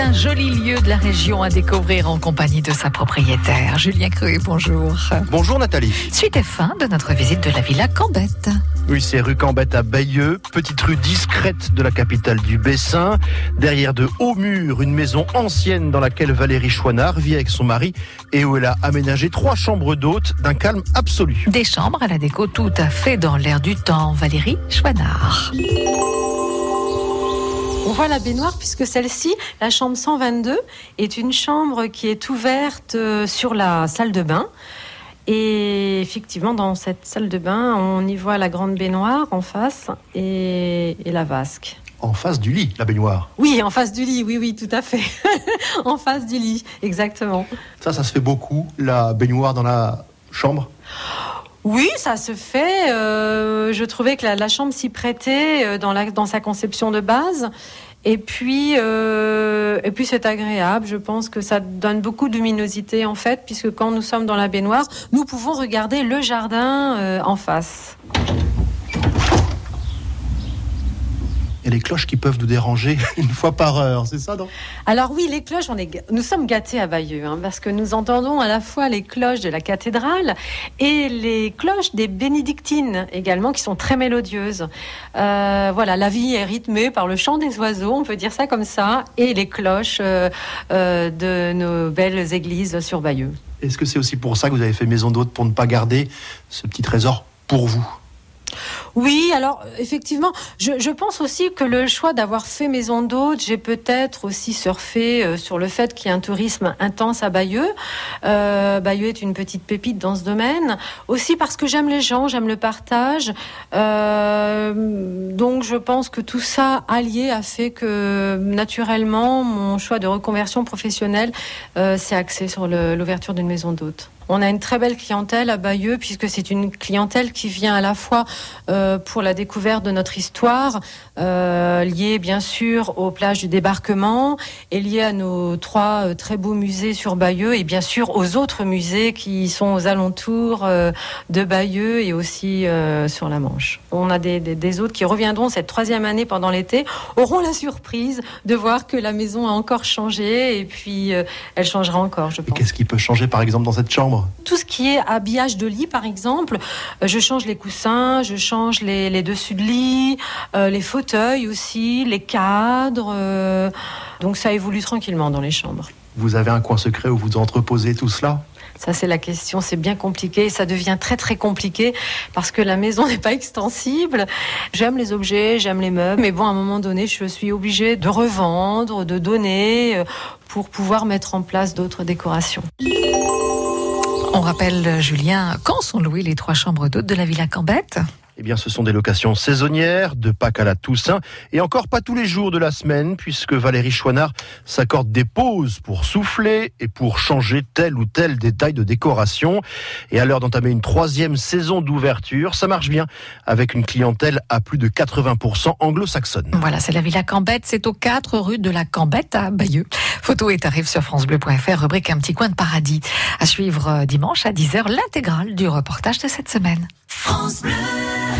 un joli lieu de la région à découvrir en compagnie de sa propriétaire. Julien Cruet, bonjour. Bonjour Nathalie. Suite et fin de notre visite de la villa Cambette. Oui, c'est rue Cambette à Bayeux, petite rue discrète de la capitale du Bessin. Derrière de hauts murs, une maison ancienne dans laquelle Valérie Chouinard vit avec son mari et où elle a aménagé trois chambres d'hôtes d'un calme absolu. Des chambres à la déco tout à fait dans l'air du temps. Valérie Chouinard. On voit la baignoire puisque celle-ci, la chambre 122, est une chambre qui est ouverte euh, sur la salle de bain. Et effectivement, dans cette salle de bain, on y voit la grande baignoire en face et, et la vasque. En face du lit, la baignoire. Oui, en face du lit, oui, oui, tout à fait. en face du lit, exactement. Ça, ça se fait beaucoup, la baignoire dans la chambre? Oui, ça se fait. Euh, je trouvais que la, chambre s'y prêtait euh, dans, sa conception de base. Et puis, euh, et puis c'est agréable. Je pense que ça donne beaucoup de luminosité en fait, puisque quand nous sommes dans la baignoire, nous pouvons regarder le jardin en face. Y a les cloches qui peuvent nous déranger une fois par heure, c'est ça, non? Alors oui, les cloches, on est, nous sommes gâtés à Bayeux, hein, parce que nous entendons à la fois les cloches de la cathédrale et les cloches des bénédictines également, qui sont très mélodieuses. Euh, voilà, la vie est rythmée par le chant des oiseaux, on peut dire ça comme ça, et les cloches euh, euh, de nos belles églises sur Bayeux. Est-ce que c'est aussi pour ça que vous avez fait maison d'hôte pour ne pas garder ce petit trésor pour vous? Oui, alors effectivement, je, pense aussi que le choix d'avoir fait maison d'hôte, j'ai peut-être aussi surfé euh, sur le fait qu'il y a un tourisme intense à Bayeux. Euh, Bayeux est une petite pépite dans ce domaine. Aussi parce que j'aime les gens, j'aime le partage. Euh, donc je pense que tout ça allié a fait que naturellement mon choix de reconversion professionnelle s'est axé sur l'ouverture d'une maison d'hôte. On a une très belle clientèle à Bayeux puisque c'est une clientèle qui vient à la fois euh, pour la découverte de notre histoire, euh, liée bien sûr aux plages du débarquement et liée à nos trois euh, très beaux musées sur Bayeux et bien sûr aux autres musées qui sont aux alentours de Bayeux et aussi sur la Manche. On a des, des, des hôtes qui reviendront cette troisième année pendant l'été, auront la surprise de voir que la maison a encore changé et puis elle changera encore, je Et pense. qu'est-ce qui peut changer, par exemple, dans cette chambre? Tout ce qui est habillage de lit, par exemple, euh, je change les coussins, je change les, les dessus de lit, euh, les fauteuils aussi, les cadres. euh, donc ça évolue tranquillement dans les chambres. Vous avez un coin secret où vous entreposez tout cela? Ça, c'est la question. C'est bien compliqué. Ça devient très, très compliqué parce que la maison n'est pas extensible. J'aime les objets, j'aime les meubles. Mais bon, à un moment donné, je suis obligée de revendre, de donner pour pouvoir mettre en place d'autres décorations. On rappelle, Julien, quand sont louées les trois chambres d'hôtes de la villa Cambette? Eh bien, ce sont des locations saisonnières, de Pâques à la Toussaint, et encore pas tous les jours de la semaine, puisque Valérie Chouinard s'accorde des pauses pour souffler et pour changer tel ou tel détail de décoration. Et à l'heure d'entamer une troisième saison d'ouverture, ça marche bien, avec une clientèle à plus de 80% anglo-saxonne. Voilà, c'est la villa Cambette. C'est aux 4 rue de la Cambette à Bayeux. Photo et tarifs sur FranceBleu.fr, rubrique Un petit coin de paradis. À suivre euh, dimanche à 10h, l'intégrale du reportage de cette semaine. France Bleu.